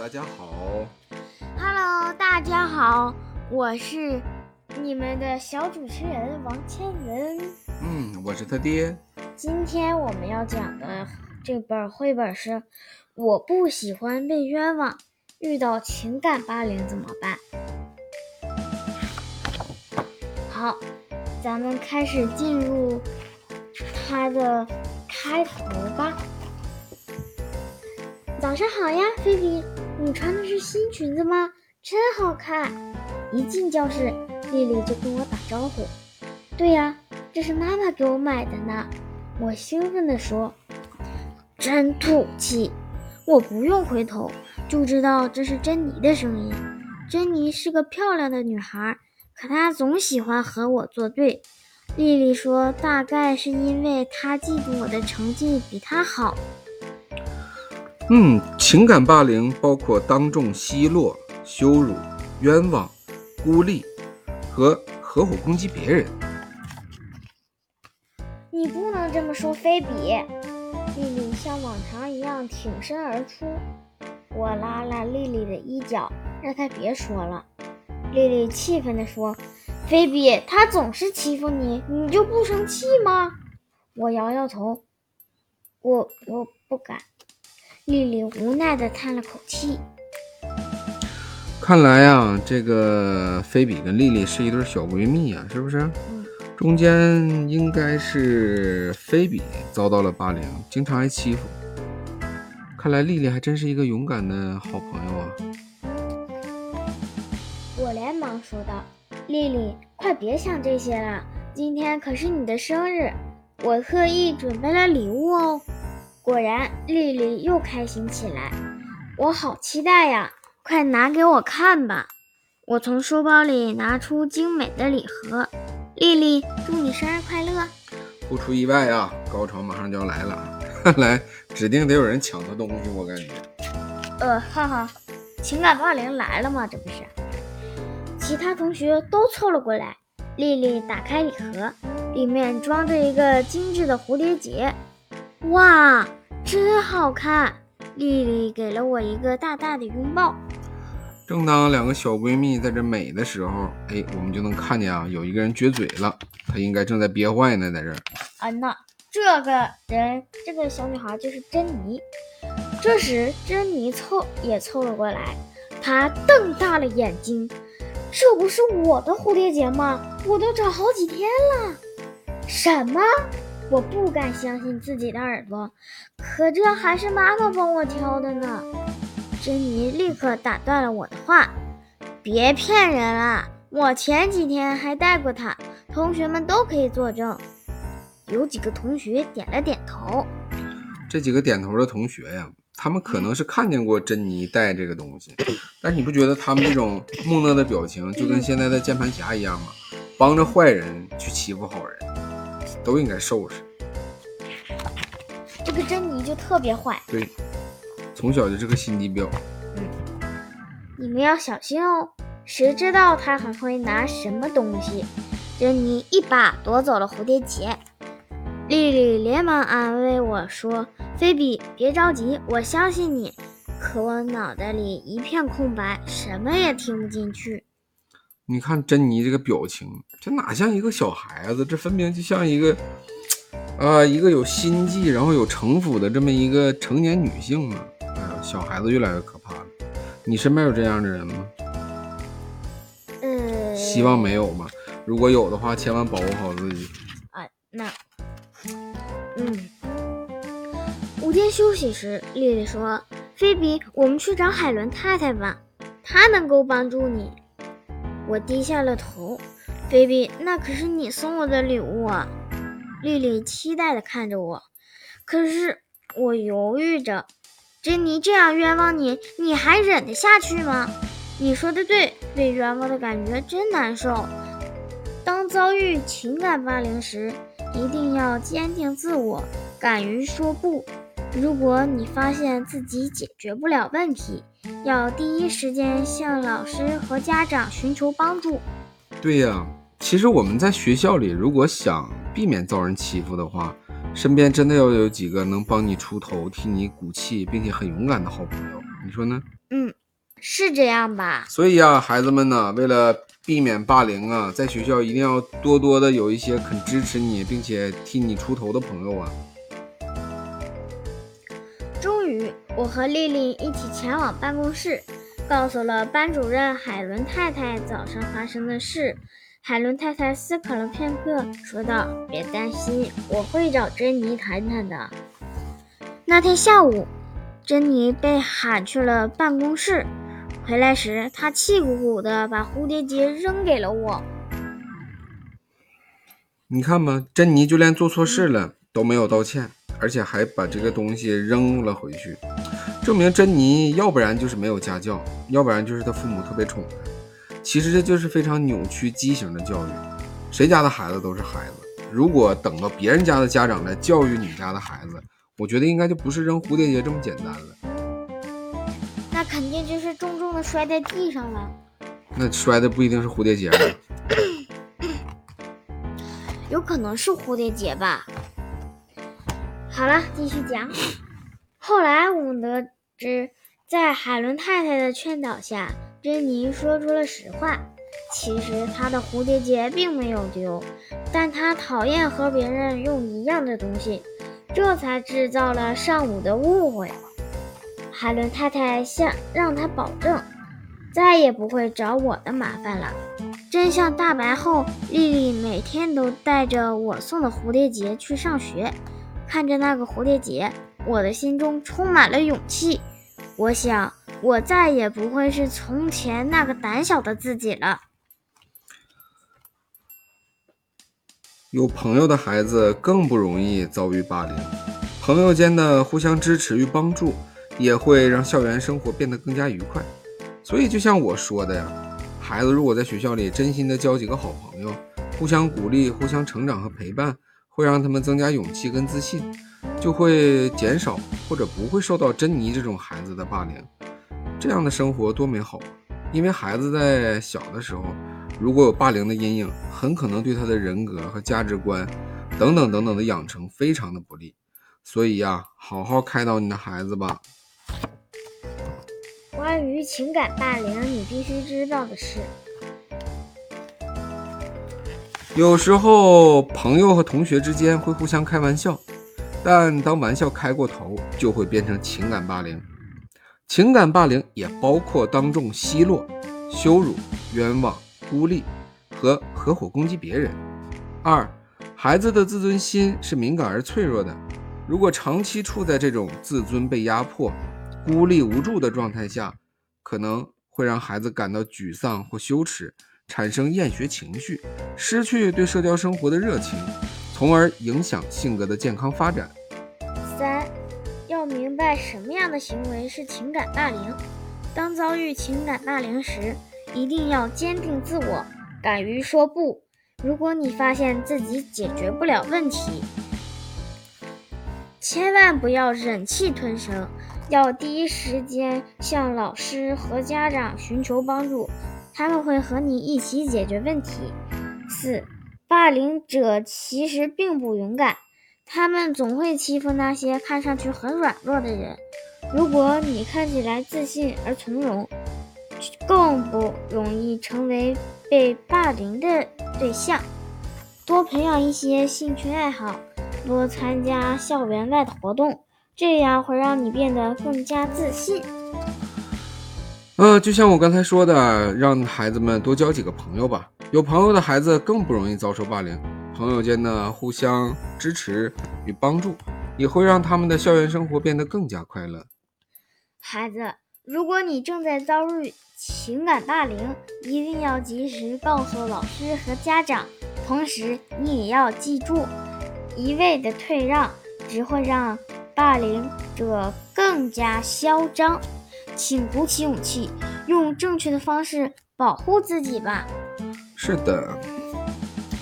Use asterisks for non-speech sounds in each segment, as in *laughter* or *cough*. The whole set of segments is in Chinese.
大家好。Hello，大家好，我是你们的小主持人王千文。嗯，我是他爹。今天我们要讲的这本绘本是《我不喜欢被冤枉》，遇到情感霸凌怎么办？好，咱们开始进入它的开头吧。早上好呀，菲比，你穿的是新裙子吗？真好看！一进教室，丽丽就跟我打招呼。对呀，这是妈妈给我买的呢。我兴奋地说：“真土气！”我不用回头就知道这是珍妮的声音。珍妮是个漂亮的女孩，可她总喜欢和我作对。丽丽说：“大概是因为她嫉妒我的成绩比她好。”嗯，情感霸凌包括当众奚落、羞辱、冤枉、孤立和合伙攻击别人。你不能这么说，菲比。丽丽像往常一样挺身而出。我拉拉丽丽的衣角，让她别说了。丽丽气愤地说：“菲比，他总是欺负你，你就不生气吗？”我摇摇头，我我不敢。丽丽无奈的叹了口气。看来啊，这个菲比跟丽丽是一对小闺蜜呀，是不是？嗯。中间应该是菲比遭到了霸凌，经常挨欺负。看来丽丽还真是一个勇敢的好朋友啊。我连忙说道：“丽丽，快别想这些了，今天可是你的生日，我特意准备了礼物哦。”果然，丽丽又开心起来。我好期待呀！快拿给我看吧。我从书包里拿出精美的礼盒。丽丽，祝你生日快乐！不出意外啊，高潮马上就要来了。看 *laughs* 来指定得有人抢她东西，我感觉。呃，哈哈，情感霸凌来了吗？这不是？其他同学都凑了过来。丽丽打开礼盒，里面装着一个精致的蝴蝶结。哇，真好看！丽丽给了我一个大大的拥抱。正当两个小闺蜜在这美的时候，哎，我们就能看见啊，有一个人撅嘴了，她应该正在憋坏呢，在这儿。啊，那这个人，这个小女孩就是珍妮。这时，珍妮凑也凑了过来，她瞪大了眼睛：“这不是我的蝴蝶结吗？我都找好几天了。”什么？我不敢相信自己的耳朵，可这还是妈妈帮我挑的呢。珍妮立刻打断了我的话：“别骗人了，我前几天还戴过它，同学们都可以作证。”有几个同学点了点头。这几个点头的同学呀，他们可能是看见过珍妮戴这个东西，但你不觉得他们这种木讷的表情就跟现在的键盘侠一样吗？帮着坏人去欺负好人，都应该收拾。这个珍妮就特别坏，对，从小就是个心机婊。嗯，你们要小心哦，谁知道他还会拿什么东西？珍妮一把夺走了蝴蝶结。丽丽连忙安慰我说：“菲比，别着急，我相信你。”可我脑袋里一片空白，什么也听不进去。你看珍妮这个表情，这哪像一个小孩子？这分明就像一个啊，一个有心计，然后有城府的这么一个成年女性啊！哎呀，小孩子越来越可怕了。你身边有这样的人吗？嗯，希望没有嘛。如果有的话，千万保护好自己。啊，那，嗯，午间休息时，丽丽说：“菲比，我们去找海伦太太吧，她能够帮助你。”我低下了头。菲比，那可是你送我的礼物啊！丽丽期待地看着我，可是我犹豫着。珍妮这样冤枉你，你还忍得下去吗？你说的对，被冤枉的感觉真难受。当遭遇情感霸凌时，一定要坚定自我，敢于说不。如果你发现自己解决不了问题，要第一时间向老师和家长寻求帮助。对呀，其实我们在学校里，如果想避免遭人欺负的话，身边真的要有几个能帮你出头、替你鼓气，并且很勇敢的好朋友。你说呢？嗯，是这样吧？所以啊，孩子们呢，为了避免霸凌啊，在学校一定要多多的有一些肯支持你，并且替你出头的朋友啊。我和丽丽一起前往办公室，告诉了班主任海伦太太早上发生的事。海伦太太思考了片刻，说道：“别担心，我会找珍妮谈谈的。”那天下午，珍妮被喊去了办公室。回来时，她气鼓鼓地把蝴蝶结扔给了我。你看吧，珍妮就连做错事了都没有道歉，而且还把这个东西扔了回去，证明珍妮要不然就是没有家教，要不然就是她父母特别宠她。其实这就是非常扭曲畸形的教育。谁家的孩子都是孩子，如果等到别人家的家长来教育你家的孩子，我觉得应该就不是扔蝴蝶结这么简单了。那肯定就是重重的摔在地上了。那摔的不一定是蝴蝶结，*coughs* 有可能是蝴蝶结吧。好了，继续讲。*laughs* 后来我们得知，在海伦太太的劝导下。珍妮说出了实话，其实她的蝴蝶结并没有丢，但她讨厌和别人用一样的东西，这才制造了上午的误会。海伦太太向让她保证，再也不会找我的麻烦了。真相大白后，丽丽每天都带着我送的蝴蝶结去上学，看着那个蝴蝶结，我的心中充满了勇气。我想。我再也不会是从前那个胆小的自己了。有朋友的孩子更不容易遭遇霸凌，朋友间的互相支持与帮助，也会让校园生活变得更加愉快。所以，就像我说的呀，孩子如果在学校里真心的交几个好朋友，互相鼓励、互相成长和陪伴，会让他们增加勇气跟自信，就会减少或者不会受到珍妮这种孩子的霸凌。这样的生活多美好！因为孩子在小的时候，如果有霸凌的阴影，很可能对他的人格和价值观等等等等的养成非常的不利。所以呀，好好开导你的孩子吧。关于情感霸凌，你必须知道的是，有时候朋友和同学之间会互相开玩笑，但当玩笑开过头，就会变成情感霸凌。情感霸凌也包括当众奚落、羞辱、冤枉、孤立和合伙攻击别人。二，孩子的自尊心是敏感而脆弱的，如果长期处在这种自尊被压迫、孤立无助的状态下，可能会让孩子感到沮丧或羞耻，产生厌学情绪，失去对社交生活的热情，从而影响性格的健康发展。三。要明白什么样的行为是情感霸凌。当遭遇情感霸凌时，一定要坚定自我，敢于说不。如果你发现自己解决不了问题，千万不要忍气吞声，要第一时间向老师和家长寻求帮助，他们会和你一起解决问题。四，霸凌者其实并不勇敢。他们总会欺负那些看上去很软弱的人。如果你看起来自信而从容，更不容易成为被霸凌的对象。多培养一些兴趣爱好，多参加校园外的活动，这样会让你变得更加自信。呃，就像我刚才说的，让孩子们多交几个朋友吧。有朋友的孩子更不容易遭受霸凌。朋友间的互相支持与帮助，也会让他们的校园生活变得更加快乐。孩子，如果你正在遭遇情感霸凌，一定要及时告诉老师和家长。同时，你也要记住，一味的退让只会让霸凌者更加嚣张。请鼓起勇气，用正确的方式保护自己吧。是的。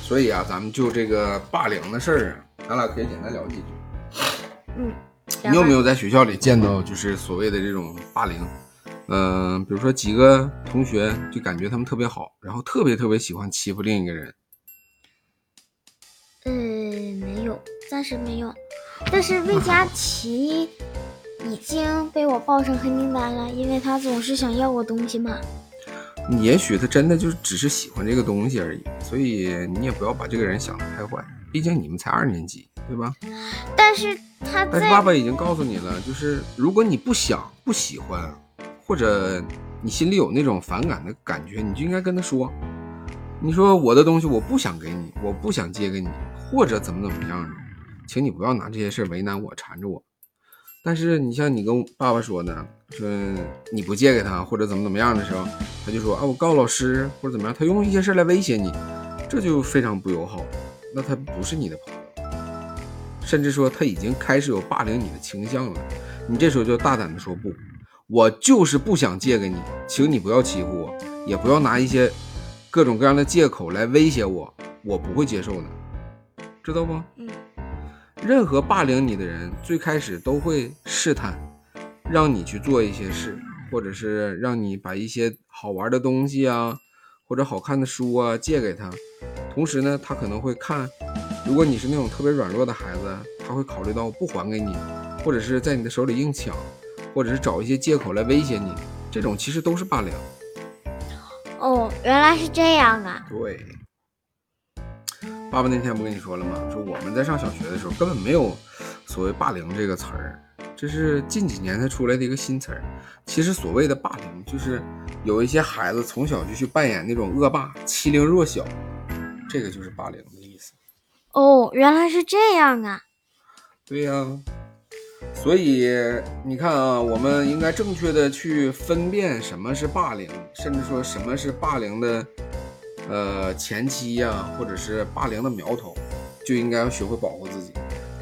所以啊，咱们就这个霸凌的事儿啊，咱俩可以简单聊几句。嗯，你有没有在学校里见到就是所谓的这种霸凌？嗯，比如说几个同学就感觉他们特别好，然后特别特别喜欢欺负另一个人。呃，没有，暂时没有。但是魏佳琪已经被我报上黑名单了，因为他总是想要我东西嘛。也许他真的就只是喜欢这个东西而已，所以你也不要把这个人想得太坏。毕竟你们才二年级，对吧？但是他但是爸爸已经告诉你了，就是如果你不想、不喜欢，或者你心里有那种反感的感觉，你就应该跟他说。你说我的东西我不想给你，我不想借给你，或者怎么怎么样的，请你不要拿这些事为难我、缠着我。但是你像你跟爸爸说呢，说你不借给他或者怎么怎么样的时候，他就说啊我告老师或者怎么样，他用一些事来威胁你，这就非常不友好。那他不是你的朋友，甚至说他已经开始有霸凌你的倾向了。你这时候就大胆的说不，我就是不想借给你，请你不要欺负我，也不要拿一些各种各样的借口来威胁我，我不会接受的，知道吗？嗯。任何霸凌你的人，最开始都会试探，让你去做一些事，或者是让你把一些好玩的东西啊，或者好看的书啊借给他。同时呢，他可能会看，如果你是那种特别软弱的孩子，他会考虑到不还给你，或者是在你的手里硬抢，或者是找一些借口来威胁你。这种其实都是霸凌。哦，原来是这样啊。对，爸爸那天不跟你说了吗？说我们在上小学的时候根本没有所谓霸凌这个词儿，这是近几年才出来的一个新词儿。其实所谓的霸凌，就是有一些孩子从小就去扮演那种恶霸，欺凌弱小，这个就是霸凌的意思。哦，原来是这样啊。对呀、所以你看啊，我们应该正确的去分辨什么是霸凌，甚至说什么是霸凌的呃前期呀、或者是霸凌的苗头，就应该要学会保护自己。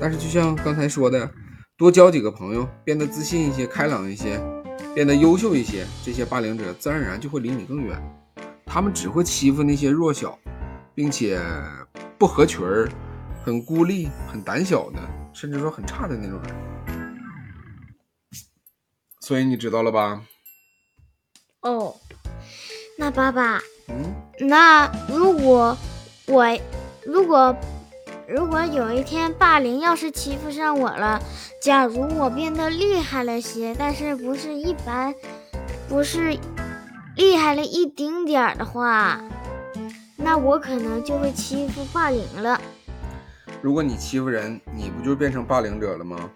但是就像刚才说的，多交几个朋友，变得自信一些、开朗一些，变得优秀一些，这些霸凌者自然而然就会离你更远。他们只会欺负那些弱小，并且不合群儿、很孤立、很胆小的，甚至说很差的那种人。所以你知道了吧？哦，那爸爸，嗯，那如果我如果如果有一天霸凌要是欺负上我了，假如我变得厉害了些，但是不是一般，不是厉害了一丁点儿的话，那我可能就会欺负霸凌了。如果你欺负人，你不就变成霸凌者了吗？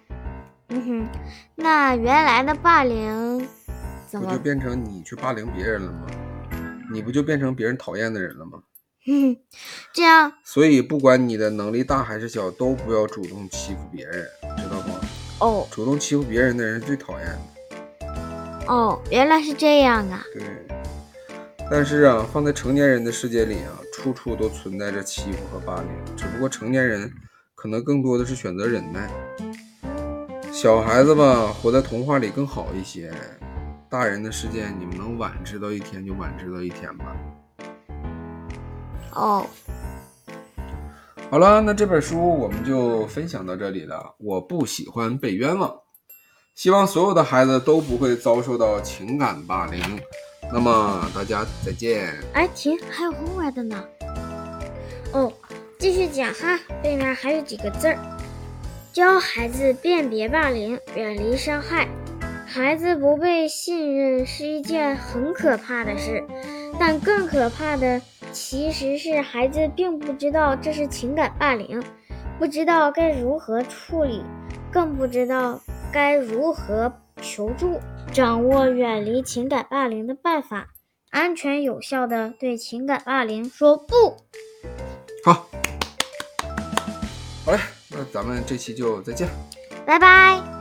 嗯哼，那原来的霸凌怎么？不就变成你去霸凌别人了吗？你不就变成别人讨厌的人了吗？哼，*laughs* 这样所以不管你的能力大还是小，都不要主动欺负别人，知道吗？哦主动欺负别人的人是最讨厌的。哦，原来是这样啊。对。但是啊，放在成年人的世界里啊，处处都存在着欺负和霸凌，只不过成年人可能更多的是选择忍耐。小孩子吧，活在童话里更好一些。大人的世界，你们能晚知道一天就晚知道一天吧。哦，好了，那这本书我们就分享到这里了。我不喜欢被冤枉，希望所有的孩子都不会遭受到情感霸凌。那么大家再见。哎，停，还有后面的呢。哦，继续讲哈，背面还有几个字儿：教孩子辨别霸凌，远离伤害。孩子不被信任是一件很可怕的事，但更可怕的其实是孩子并不知道这是情感霸凌，不知道该如何处理，更不知道该如何求助。掌握远离情感霸凌的办法，安全有效的对情感霸凌说不。好，好嘞，那咱们这期就再见。拜拜。